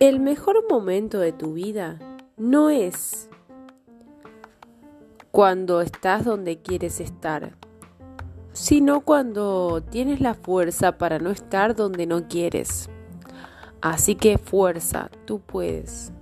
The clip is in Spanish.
El mejor momento de tu vida no es cuando estás donde quieres estar, sino cuando tienes la fuerza para no estar donde no quieres. Así que fuerza, tú puedes.